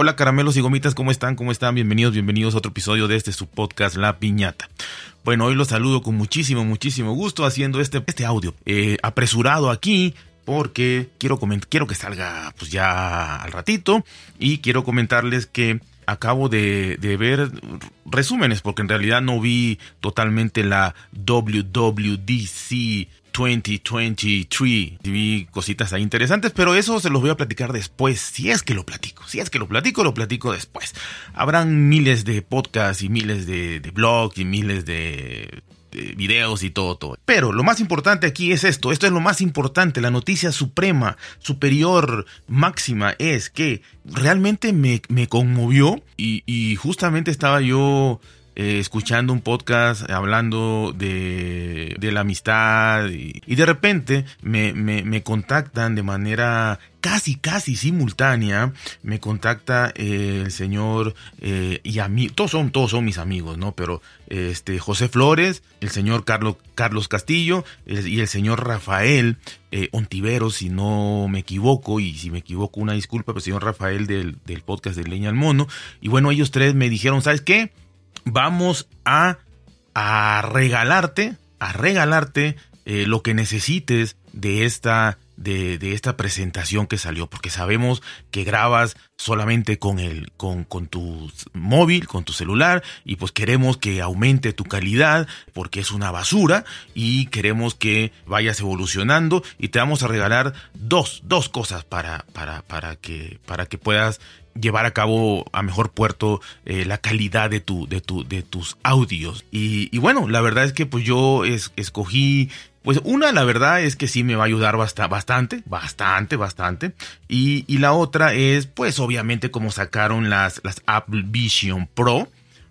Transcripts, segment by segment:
Hola caramelos y gomitas, ¿cómo están? ¿Cómo están? Bienvenidos, bienvenidos a otro episodio de este su podcast La Piñata. Bueno, hoy los saludo con muchísimo, muchísimo gusto haciendo este, este audio eh, apresurado aquí porque quiero, quiero que salga pues ya al ratito y quiero comentarles que acabo de, de, ver resúmenes porque en realidad no vi totalmente la WWDC 2023. Vi cositas ahí interesantes, pero eso se los voy a platicar después. Si es que lo platico, si es que lo platico, lo platico después. Habrán miles de podcasts y miles de, blogs y miles de videos y todo, todo. Pero lo más importante aquí es esto, esto es lo más importante, la noticia suprema, superior, máxima es que realmente me, me conmovió y, y, justamente estaba yo eh, escuchando un podcast hablando de, de la amistad y, de repente me, me, contactan de manera casi, casi simultánea, me contacta eh, el señor eh, y a mí, todos son, todos son mis amigos, ¿no? Pero este José Flores, el señor Carlos, Carlos Castillo y el señor Rafael Ontiveros, si no me equivoco, y si me equivoco, una disculpa, pero el señor Rafael del, del podcast de Leña al Mono. Y bueno, ellos tres me dijeron, ¿sabes qué? Vamos a, a regalarte, a regalarte eh, lo que necesites de esta, de, de, esta presentación que salió, porque sabemos que grabas solamente con el, con, con tu móvil, con tu celular, y pues queremos que aumente tu calidad, porque es una basura, y queremos que vayas evolucionando, y te vamos a regalar dos, dos cosas para, para, para que, para que puedas llevar a cabo a mejor puerto eh, la calidad de tu de tu de tus audios y, bueno la verdad es que pues yo es, escogí pues una, la verdad es que sí me va a ayudar bastante, bastante, bastante. Y, y, la otra es, pues obviamente como sacaron las, las Apple Vision Pro,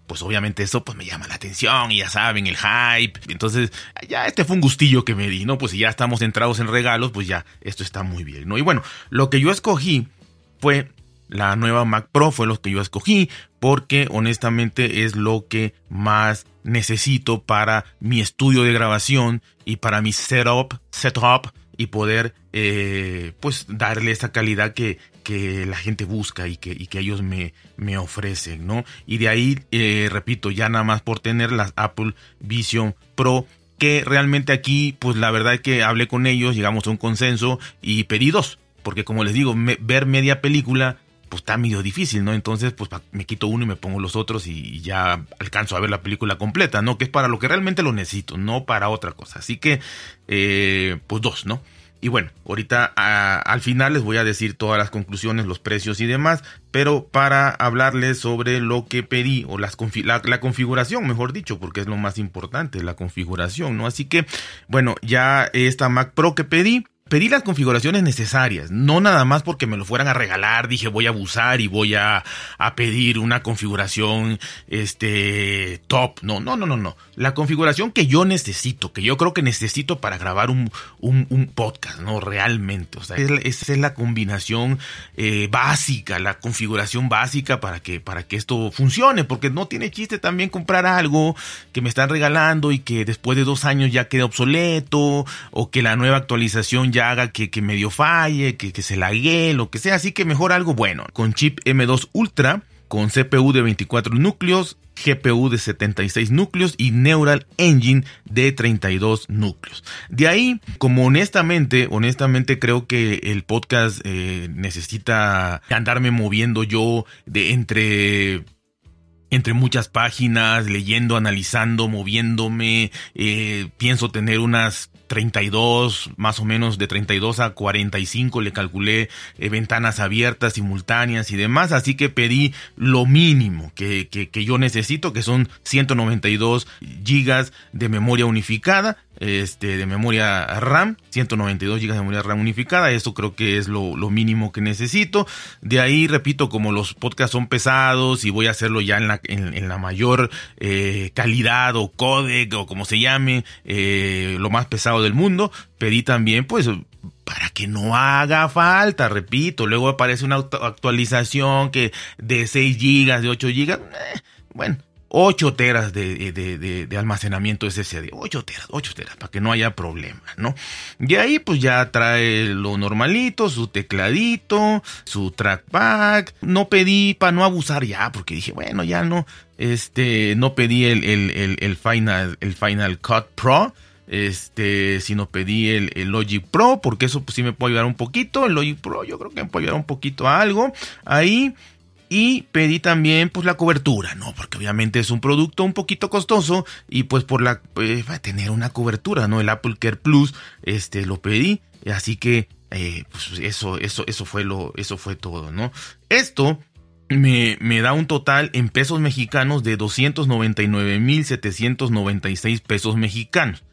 pues obviamente eso pues me llama la atención y ya saben, el hype. Entonces, ya este fue un gustillo que me di, ¿no? Pues si ya estamos entrados en regalos, pues ya esto está muy bien, ¿no? Y bueno, lo que yo escogí fue la nueva Mac Pro fue lo que yo escogí porque honestamente es lo que más necesito para mi estudio de grabación y para mi setup, setup y poder eh, pues darle esa calidad que, que la gente busca y que, que ellos me, me ofrecen, ¿no? Y de ahí, eh, repito, ya nada más por tener las Apple Vision Pro que realmente aquí, pues la verdad es que hablé con ellos, llegamos a un consenso y pedí dos, porque como les digo, ver media película pues está medio difícil, ¿no? Entonces, pues me quito uno y me pongo los otros y ya alcanzo a ver la película completa, ¿no? Que es para lo que realmente lo necesito, no para otra cosa. Así que, eh, pues dos, ¿no? Y bueno, ahorita al final les voy a decir todas las conclusiones, los precios y demás, pero para hablarles sobre lo que pedí o las la, la, configuración, mejor dicho, porque es lo más importante, la configuración, ¿no? Así que, bueno, ya esta Mac Pro que pedí, pedí las configuraciones necesarias, no nada más porque me lo fueran a regalar, dije voy a abusar y voy a, a, pedir una configuración este top, no, no, no, no, no, la configuración que yo necesito, que yo creo que necesito para grabar un, un, podcast, no, realmente, o sea, esa es la combinación eh, básica, la configuración básica para que, para que esto funcione, porque no tiene chiste también comprar algo que me están regalando y que después de dos años ya quede obsoleto, o que la nueva actualización ya haga que, que medio falle, que, que se lague, lo que sea. Así que mejor algo bueno. Con chip M2 Ultra, con CPU de 24 núcleos, GPU de 76 núcleos y Neural Engine de 32 núcleos. De ahí, como honestamente, honestamente creo que el podcast eh, necesita andarme moviendo yo de entre entre muchas páginas, leyendo, analizando, moviéndome. Eh, pienso tener unas 32, más o menos de 32 a 45 le calculé eh, ventanas abiertas, simultáneas y demás, así que pedí lo mínimo que, que, que yo necesito, que son 192 gigas de memoria unificada, este, de memoria RAM, 192 GB de memoria RAM unificada, eso creo que es lo, mínimo que necesito. De ahí, repito, como los podcasts son pesados y voy a hacerlo ya en la, en, la mayor eh, calidad o codec o como se llame, eh, lo más pesado del mundo, pedí también pues para que no haga falta, repito, luego aparece una actualización que de 6 gigas, de 8 gigas, eh, bueno, 8 teras de, de, almacenamiento SSD. 8 teras, 8 teras, para que no haya problema, ¿no? Y ahí pues ya trae lo normalito, su tecladito, su trackpad. No pedí para no abusar ya, porque dije, bueno, ya no, este, no pedí el, el, Final, el Final Cut Pro este, sino pedí el, el, Logic Pro, porque eso pues sí me puede ayudar un poquito. El Logic Pro yo creo que me puede ayudar un poquito a algo ahí. Y pedí también pues la cobertura, ¿no? Porque obviamente es un producto un poquito costoso y pues por la a tener una cobertura, ¿no? El Apple Care Plus, este lo pedí, así que eh, pues eso, eso, eso fue lo, eso fue todo, ¿no? Esto me, me, da un total en pesos mexicanos de 299.796 pesos mexicanos,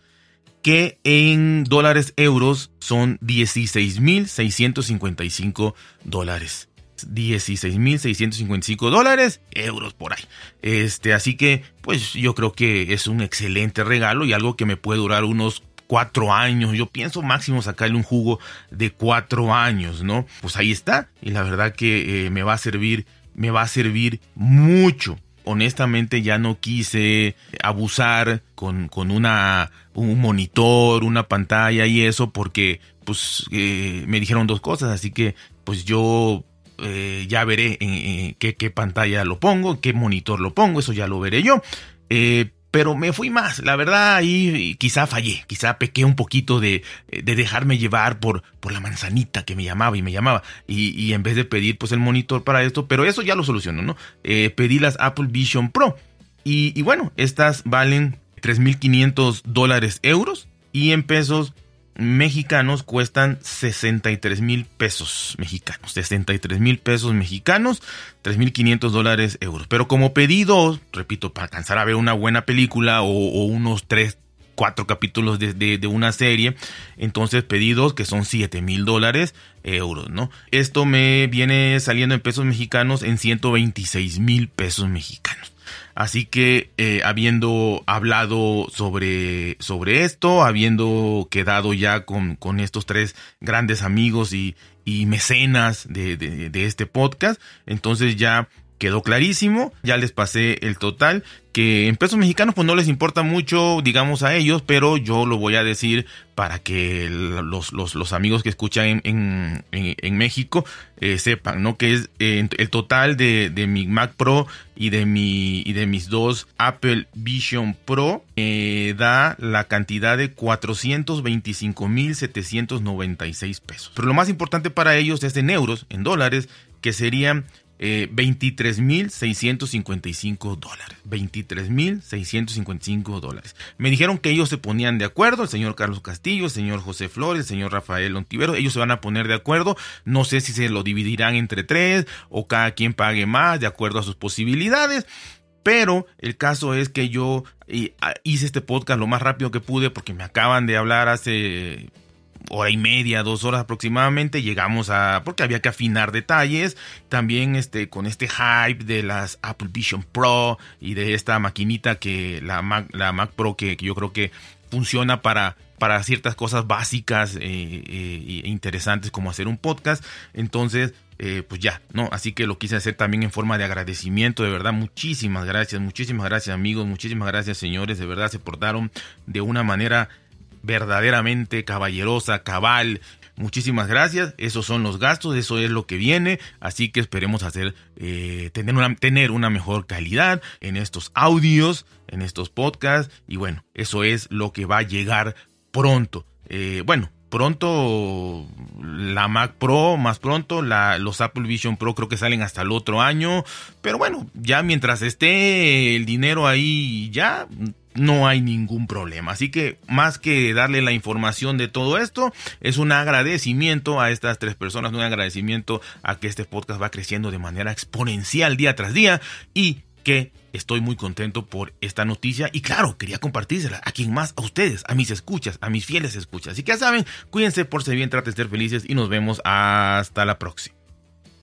que en dólares euros son 16.655 dólares. 16.655 dólares, euros por ahí. Este, así que, pues yo creo que es un excelente regalo y algo que me puede durar unos cuatro años. Yo pienso máximo sacarle un jugo de cuatro años, ¿no? Pues ahí está. Y la verdad que eh, me va a servir, me va a servir mucho. Honestamente ya no quise abusar con, con una, un monitor, una pantalla y eso porque pues eh, me dijeron dos cosas. Así que pues yo eh, ya veré en, qué, pantalla lo pongo, qué monitor lo pongo, eso ya lo veré yo. Eh, pero me fui más, la verdad, ahí quizá fallé, quizá pequé un poquito de, de dejarme llevar por, la manzanita que me llamaba y me llamaba, y, en vez de pedir pues el monitor para esto, pero eso ya lo soluciono, ¿no? Eh, pedí las Apple Vision Pro, y, y bueno, estas valen 3.500 dólares euros, y en pesos mexicanos cuestan 63 mil pesos mexicanos. 63 mil pesos mexicanos, 3.500 dólares euros. Pero como pedido, repito, para alcanzar a ver una buena película o, unos 3, 4 capítulos de, una serie, entonces pedidos que son 7 mil dólares euros, ¿no? Esto me viene saliendo en pesos mexicanos en 126 mil pesos mexicanos. Así que eh, habiendo hablado sobre, sobre esto, habiendo quedado ya con, con estos tres grandes amigos y, y mecenas de, de, de este podcast, entonces ya quedó clarísimo, ya les pasé el total, que en pesos mexicanos pues no les importa mucho, digamos, a ellos, pero yo lo voy a decir para que los, los, amigos que escuchan en, en, México eh, sepan, ¿no? Que es eh, el total de, de, mi Mac Pro y de, mi, y de mis dos Apple Vision Pro eh, da la cantidad de 425.796 pesos. Pero lo más importante para ellos es en euros, en dólares, que serían eh, 23.655 dólares. 23.655 dólares. Me dijeron que ellos se ponían de acuerdo, el señor Carlos Castillo, el señor José Flores, el señor Rafael Ontivero, ellos se van a poner de acuerdo. No sé si se lo dividirán entre tres o cada quien pague más de acuerdo a sus posibilidades. Pero el caso es que yo ah, hice este podcast lo más rápido que pude porque me acaban de hablar hace hora y media, dos horas aproximadamente, llegamos a, porque había que afinar detalles, también este, con este hype de las Apple Vision Pro y de esta maquinita que la Mac, la Mac Pro que, yo creo que funciona para, para ciertas cosas básicas e interesantes como hacer un podcast. Entonces, eh, pues ya, ¿no? Así que lo quise hacer también en forma de agradecimiento, de verdad, muchísimas gracias, muchísimas gracias amigos, muchísimas gracias señores, de verdad se portaron de una manera verdaderamente caballerosa, cabal. Muchísimas gracias. Esos son los gastos, eso es lo que viene. Así que esperemos hacer, eh, tener, una, tener una mejor calidad en estos audios, en estos podcasts. Y bueno, eso es lo que va a llegar pronto. Eh, bueno, pronto la Mac Pro, más pronto la, los Apple Vision Pro creo que salen hasta el otro año. Pero bueno, ya mientras esté el dinero ahí, ya no hay ningún problema. Así que más que darle la información de todo esto, es un agradecimiento a estas tres personas, un agradecimiento a que este podcast va creciendo de manera exponencial día tras día y que estoy muy contento por esta noticia y claro, quería compartírsela a quien más, a ustedes, a mis escuchas, a mis fieles escuchas. Así que ya saben, cuídense, por ser bien, traten de ser felices y nos vemos hasta la próxima.